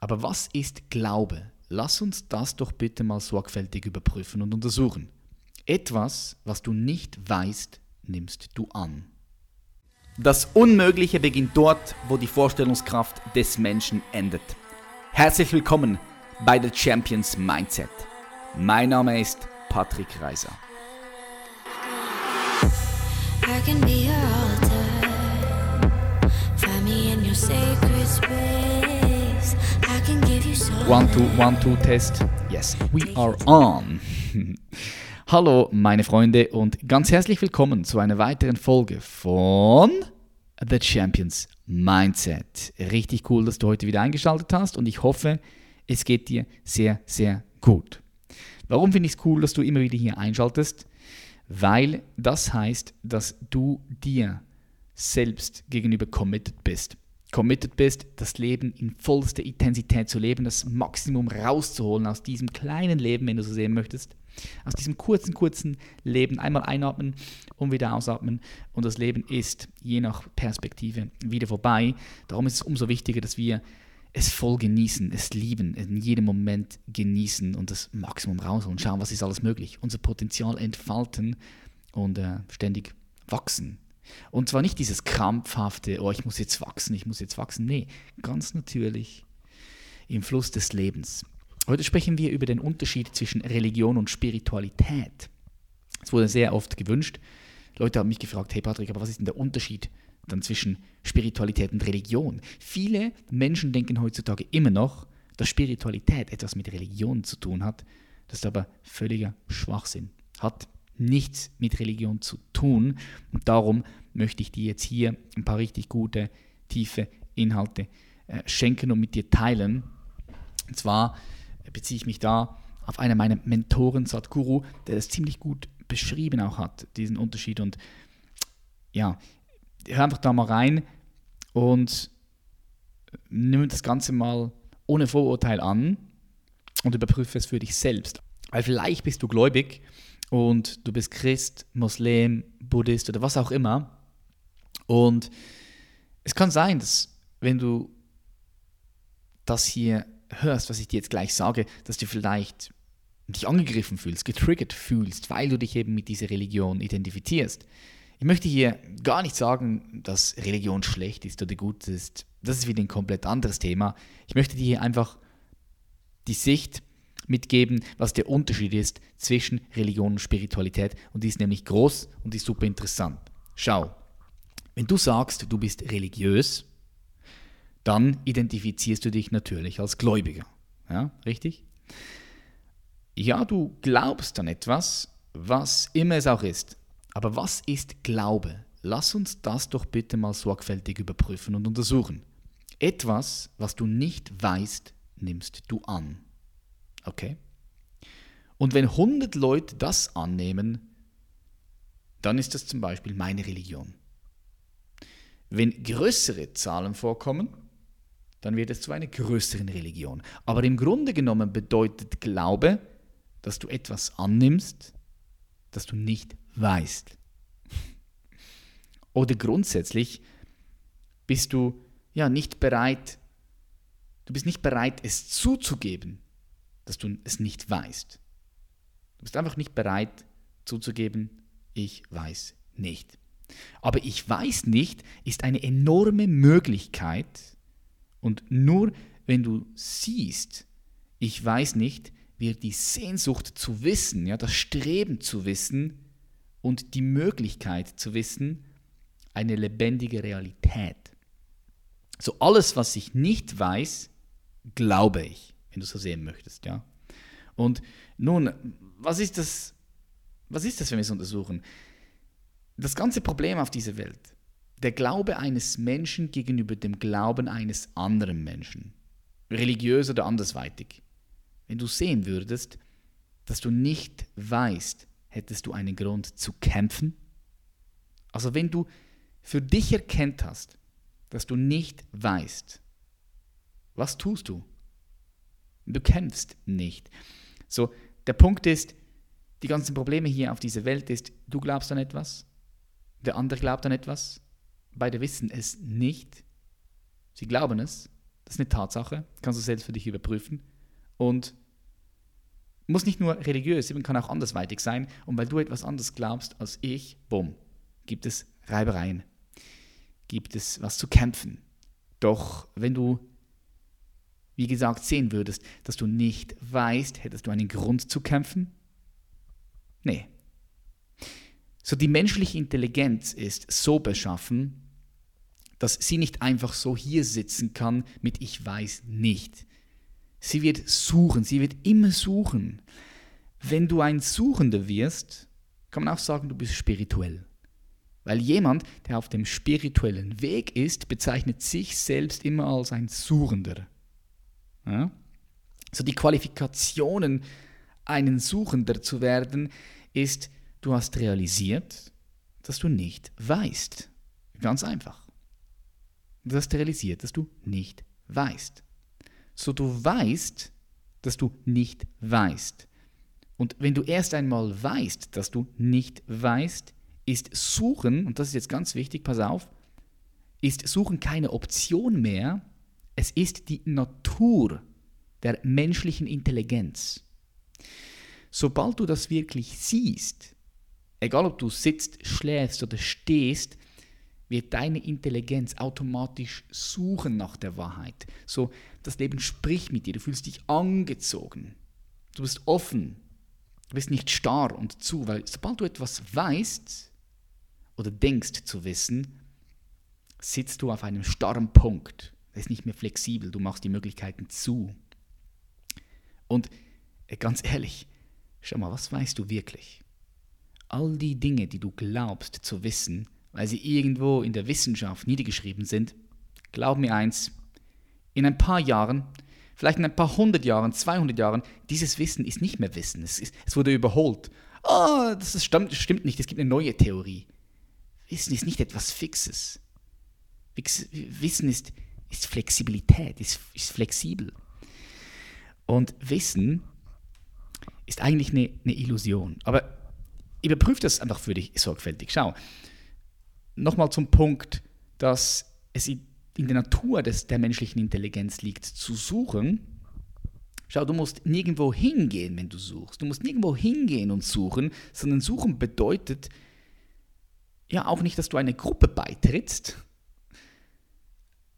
Aber was ist Glaube? Lass uns das doch bitte mal sorgfältig überprüfen und untersuchen. Etwas, was du nicht weißt, nimmst du an. Das Unmögliche beginnt dort, wo die Vorstellungskraft des Menschen endet. Herzlich willkommen bei The Champions Mindset. Mein Name ist Patrick Reiser. I can be One, two, one, two, test. Yes, we are on. Hallo, meine Freunde, und ganz herzlich willkommen zu einer weiteren Folge von The Champions Mindset. Richtig cool, dass du heute wieder eingeschaltet hast und ich hoffe, es geht dir sehr, sehr gut. Warum finde ich es cool, dass du immer wieder hier einschaltest? weil das heißt, dass du dir selbst gegenüber committed bist. Committed bist, das Leben in vollster Intensität zu leben, das Maximum rauszuholen aus diesem kleinen Leben, wenn du so sehen möchtest. Aus diesem kurzen, kurzen Leben einmal einatmen und wieder ausatmen. Und das Leben ist je nach Perspektive wieder vorbei. Darum ist es umso wichtiger, dass wir es voll genießen, es lieben, in jedem Moment genießen und das Maximum rausholen, schauen, was ist alles möglich, unser Potenzial entfalten und äh, ständig wachsen. Und zwar nicht dieses krampfhafte, oh, ich muss jetzt wachsen, ich muss jetzt wachsen. Nee, ganz natürlich im Fluss des Lebens. Heute sprechen wir über den Unterschied zwischen Religion und Spiritualität. Es wurde sehr oft gewünscht. Leute haben mich gefragt, hey Patrick, aber was ist denn der Unterschied dann zwischen Spiritualität und Religion. Viele Menschen denken heutzutage immer noch, dass Spiritualität etwas mit Religion zu tun hat. Das ist aber völliger Schwachsinn. Hat nichts mit Religion zu tun. Und darum möchte ich dir jetzt hier ein paar richtig gute, tiefe Inhalte äh, schenken und mit dir teilen. Und zwar beziehe ich mich da auf einen meiner Mentoren, Sadhguru, der das ziemlich gut beschrieben auch hat, diesen Unterschied. Und ja, hör einfach da mal rein und nimm das Ganze mal ohne Vorurteil an und überprüfe es für dich selbst. Weil vielleicht bist du gläubig und du bist Christ, Muslim, Buddhist oder was auch immer. Und es kann sein, dass wenn du das hier hörst, was ich dir jetzt gleich sage, dass du vielleicht dich angegriffen fühlst, getriggert fühlst, weil du dich eben mit dieser Religion identifizierst. Ich möchte hier gar nicht sagen, dass Religion schlecht ist oder gut ist. Das ist wieder ein komplett anderes Thema. Ich möchte dir hier einfach die Sicht mitgeben, was der Unterschied ist zwischen Religion und Spiritualität. Und die ist nämlich groß und die ist super interessant. Schau, wenn du sagst, du bist religiös, dann identifizierst du dich natürlich als Gläubiger. Ja, richtig? Ja, du glaubst an etwas, was immer es auch ist. Aber was ist Glaube? Lass uns das doch bitte mal sorgfältig überprüfen und untersuchen. Etwas, was du nicht weißt, nimmst du an. Okay? Und wenn 100 Leute das annehmen, dann ist das zum Beispiel meine Religion. Wenn größere Zahlen vorkommen, dann wird es zu einer größeren Religion. Aber im Grunde genommen bedeutet Glaube, dass du etwas annimmst, das du nicht weißt. Oder grundsätzlich bist du ja nicht bereit, du bist nicht bereit, es zuzugeben, dass du es nicht weißt. Du bist einfach nicht bereit zuzugeben, ich weiß nicht. Aber ich weiß nicht ist eine enorme Möglichkeit und nur wenn du siehst, ich weiß nicht, wird die Sehnsucht zu wissen, ja, das Streben zu wissen und die Möglichkeit zu wissen, eine lebendige Realität. So alles, was ich nicht weiß, glaube ich, wenn du so sehen möchtest, ja. Und nun, was ist das, was ist das, wenn wir es untersuchen? Das ganze Problem auf dieser Welt, der Glaube eines Menschen gegenüber dem Glauben eines anderen Menschen, religiös oder andersweitig, wenn du sehen würdest, dass du nicht weißt, hättest du einen Grund zu kämpfen? Also wenn du für dich erkennt hast, dass du nicht weißt, was tust du? Du kämpfst nicht. So, der Punkt ist, die ganzen Probleme hier auf dieser Welt ist, du glaubst an etwas, der andere glaubt an etwas, beide wissen es nicht, sie glauben es, Das ist eine Tatsache, kannst du selbst für dich überprüfen. Und muss nicht nur religiös, eben kann auch andersweitig sein. Und weil du etwas anderes glaubst als ich, bumm, gibt es Reibereien, gibt es was zu kämpfen. Doch wenn du, wie gesagt, sehen würdest, dass du nicht weißt, hättest du einen Grund zu kämpfen? Nee. So die menschliche Intelligenz ist so beschaffen, dass sie nicht einfach so hier sitzen kann mit Ich weiß nicht. Sie wird suchen, sie wird immer suchen. Wenn du ein Suchender wirst, kann man auch sagen, du bist spirituell. Weil jemand, der auf dem spirituellen Weg ist, bezeichnet sich selbst immer als ein Suchender. Ja? So die Qualifikationen, einen Suchender zu werden, ist, du hast realisiert, dass du nicht weißt. Ganz einfach. Du hast realisiert, dass du nicht weißt so du weißt, dass du nicht weißt. Und wenn du erst einmal weißt, dass du nicht weißt, ist Suchen, und das ist jetzt ganz wichtig, pass auf, ist Suchen keine Option mehr, es ist die Natur der menschlichen Intelligenz. Sobald du das wirklich siehst, egal ob du sitzt, schläfst oder stehst, wird deine Intelligenz automatisch suchen nach der Wahrheit. So, das Leben spricht mit dir, du fühlst dich angezogen, du bist offen, du bist nicht starr und zu, weil sobald du etwas weißt oder denkst zu wissen, sitzt du auf einem starren Punkt. Ist nicht mehr flexibel, du machst die Möglichkeiten zu. Und äh, ganz ehrlich, schau mal, was weißt du wirklich? All die Dinge, die du glaubst zu wissen, weil sie irgendwo in der Wissenschaft niedergeschrieben sind, glaub mir eins, in ein paar Jahren, vielleicht in ein paar hundert Jahren, 200 Jahren, dieses Wissen ist nicht mehr Wissen. Es, ist, es wurde überholt. Oh, das, das stimmt nicht, es gibt eine neue Theorie. Wissen ist nicht etwas Fixes. Wissen ist, ist Flexibilität, ist, ist flexibel. Und Wissen ist eigentlich eine, eine Illusion. Aber überprüf das einfach für dich sorgfältig. Schau, nochmal zum Punkt, dass es in der Natur des, der menschlichen Intelligenz liegt, zu suchen. Schau, du musst nirgendwo hingehen, wenn du suchst. Du musst nirgendwo hingehen und suchen, sondern suchen bedeutet ja auch nicht, dass du eine Gruppe beitrittst.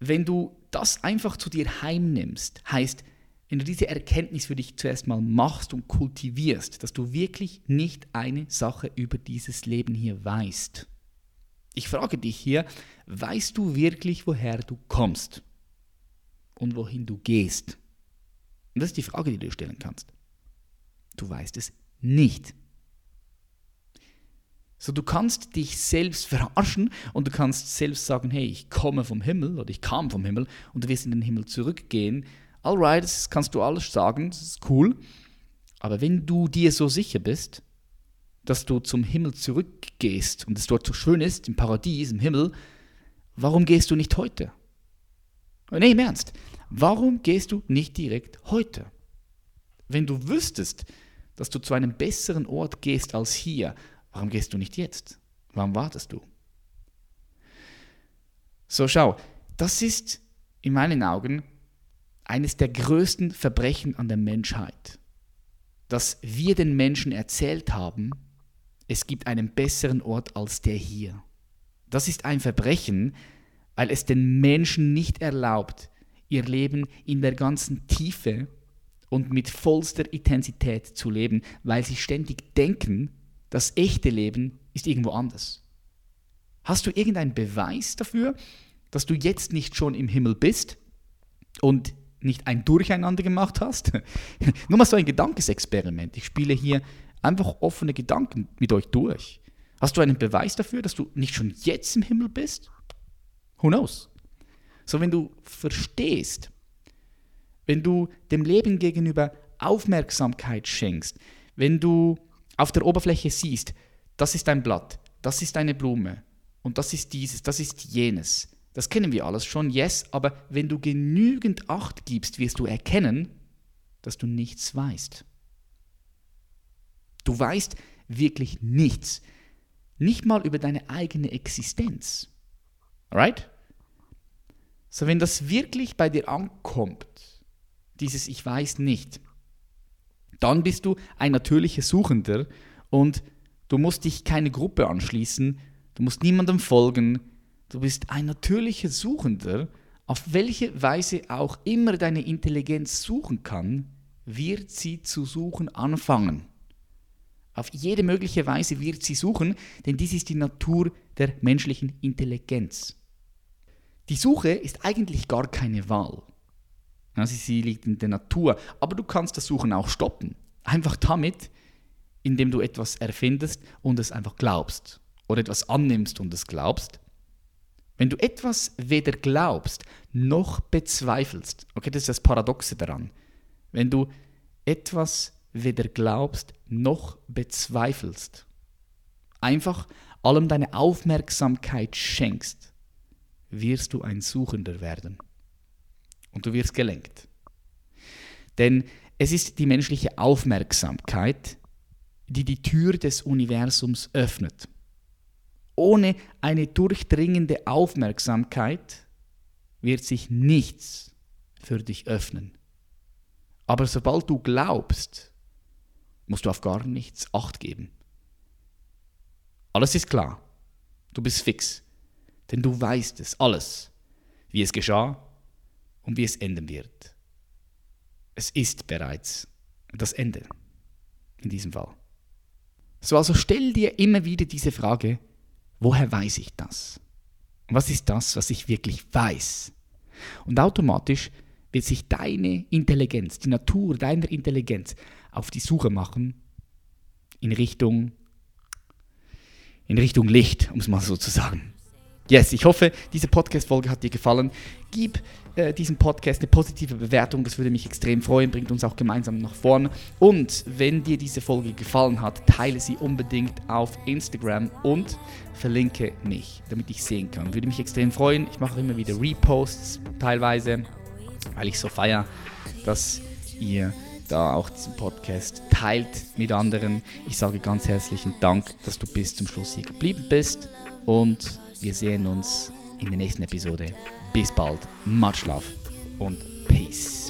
Wenn du das einfach zu dir heimnimmst, heißt, wenn du diese Erkenntnis für dich zuerst mal machst und kultivierst, dass du wirklich nicht eine Sache über dieses Leben hier weißt, ich frage dich hier, weißt du wirklich, woher du kommst und wohin du gehst? Und das ist die Frage, die du stellen kannst. Du weißt es nicht. So, du kannst dich selbst verarschen und du kannst selbst sagen, hey, ich komme vom Himmel oder ich kam vom Himmel und du wirst in den Himmel zurückgehen. Alright, das kannst du alles sagen, das ist cool. Aber wenn du dir so sicher bist, dass du zum Himmel zurückgehst und es dort so schön ist, im Paradies, im Himmel, warum gehst du nicht heute? Nee, im Ernst, warum gehst du nicht direkt heute? Wenn du wüsstest, dass du zu einem besseren Ort gehst als hier, warum gehst du nicht jetzt? Warum wartest du? So, schau, das ist in meinen Augen eines der größten Verbrechen an der Menschheit, dass wir den Menschen erzählt haben, es gibt einen besseren Ort als der hier. Das ist ein Verbrechen, weil es den Menschen nicht erlaubt, ihr Leben in der ganzen Tiefe und mit vollster Intensität zu leben, weil sie ständig denken, das echte Leben ist irgendwo anders. Hast du irgendeinen Beweis dafür, dass du jetzt nicht schon im Himmel bist und nicht ein Durcheinander gemacht hast? Nur mal so ein Gedankesexperiment. Ich spiele hier einfach offene Gedanken mit euch durch. Hast du einen Beweis dafür, dass du nicht schon jetzt im Himmel bist? Who knows? So, wenn du verstehst, wenn du dem Leben gegenüber Aufmerksamkeit schenkst, wenn du auf der Oberfläche siehst, das ist ein Blatt, das ist eine Blume und das ist dieses, das ist jenes. Das kennen wir alles schon, yes, aber wenn du genügend Acht gibst, wirst du erkennen, dass du nichts weißt. Du weißt wirklich nichts. Nicht mal über deine eigene Existenz. Alright? So, wenn das wirklich bei dir ankommt, dieses Ich weiß nicht, dann bist du ein natürlicher Suchender und du musst dich keine Gruppe anschließen, du musst niemandem folgen, du bist ein natürlicher Suchender, auf welche Weise auch immer deine Intelligenz suchen kann, wird sie zu suchen anfangen. Auf jede mögliche Weise wird sie suchen, denn dies ist die Natur der menschlichen Intelligenz. Die Suche ist eigentlich gar keine Wahl. Also sie liegt in der Natur. Aber du kannst das Suchen auch stoppen. Einfach damit, indem du etwas erfindest und es einfach glaubst. Oder etwas annimmst und es glaubst. Wenn du etwas weder glaubst noch bezweifelst, okay, das ist das Paradoxe daran. Wenn du etwas weder glaubst noch bezweifelst, einfach allem deine Aufmerksamkeit schenkst, wirst du ein Suchender werden. Und du wirst gelenkt. Denn es ist die menschliche Aufmerksamkeit, die die Tür des Universums öffnet. Ohne eine durchdringende Aufmerksamkeit wird sich nichts für dich öffnen. Aber sobald du glaubst, musst du auf gar nichts acht geben. Alles ist klar. Du bist fix. Denn du weißt es alles, wie es geschah und wie es enden wird. Es ist bereits das Ende in diesem Fall. So, also stell dir immer wieder diese Frage, woher weiß ich das? Und was ist das, was ich wirklich weiß? Und automatisch wird sich deine Intelligenz, die Natur deiner Intelligenz auf die Suche machen in Richtung, in Richtung Licht, um es mal so zu sagen. Yes, ich hoffe, diese Podcast-Folge hat dir gefallen. Gib äh, diesem Podcast eine positive Bewertung, das würde mich extrem freuen, bringt uns auch gemeinsam nach vorn. Und wenn dir diese Folge gefallen hat, teile sie unbedingt auf Instagram und verlinke mich, damit ich sehen kann. Würde mich extrem freuen. Ich mache immer wieder Reposts teilweise, weil ich so feiere, dass ihr da auch diesen Podcast teilt mit anderen. Ich sage ganz herzlichen Dank, dass du bis zum Schluss hier geblieben bist und wir sehen uns in der nächsten Episode. Bis bald. Much love und Peace.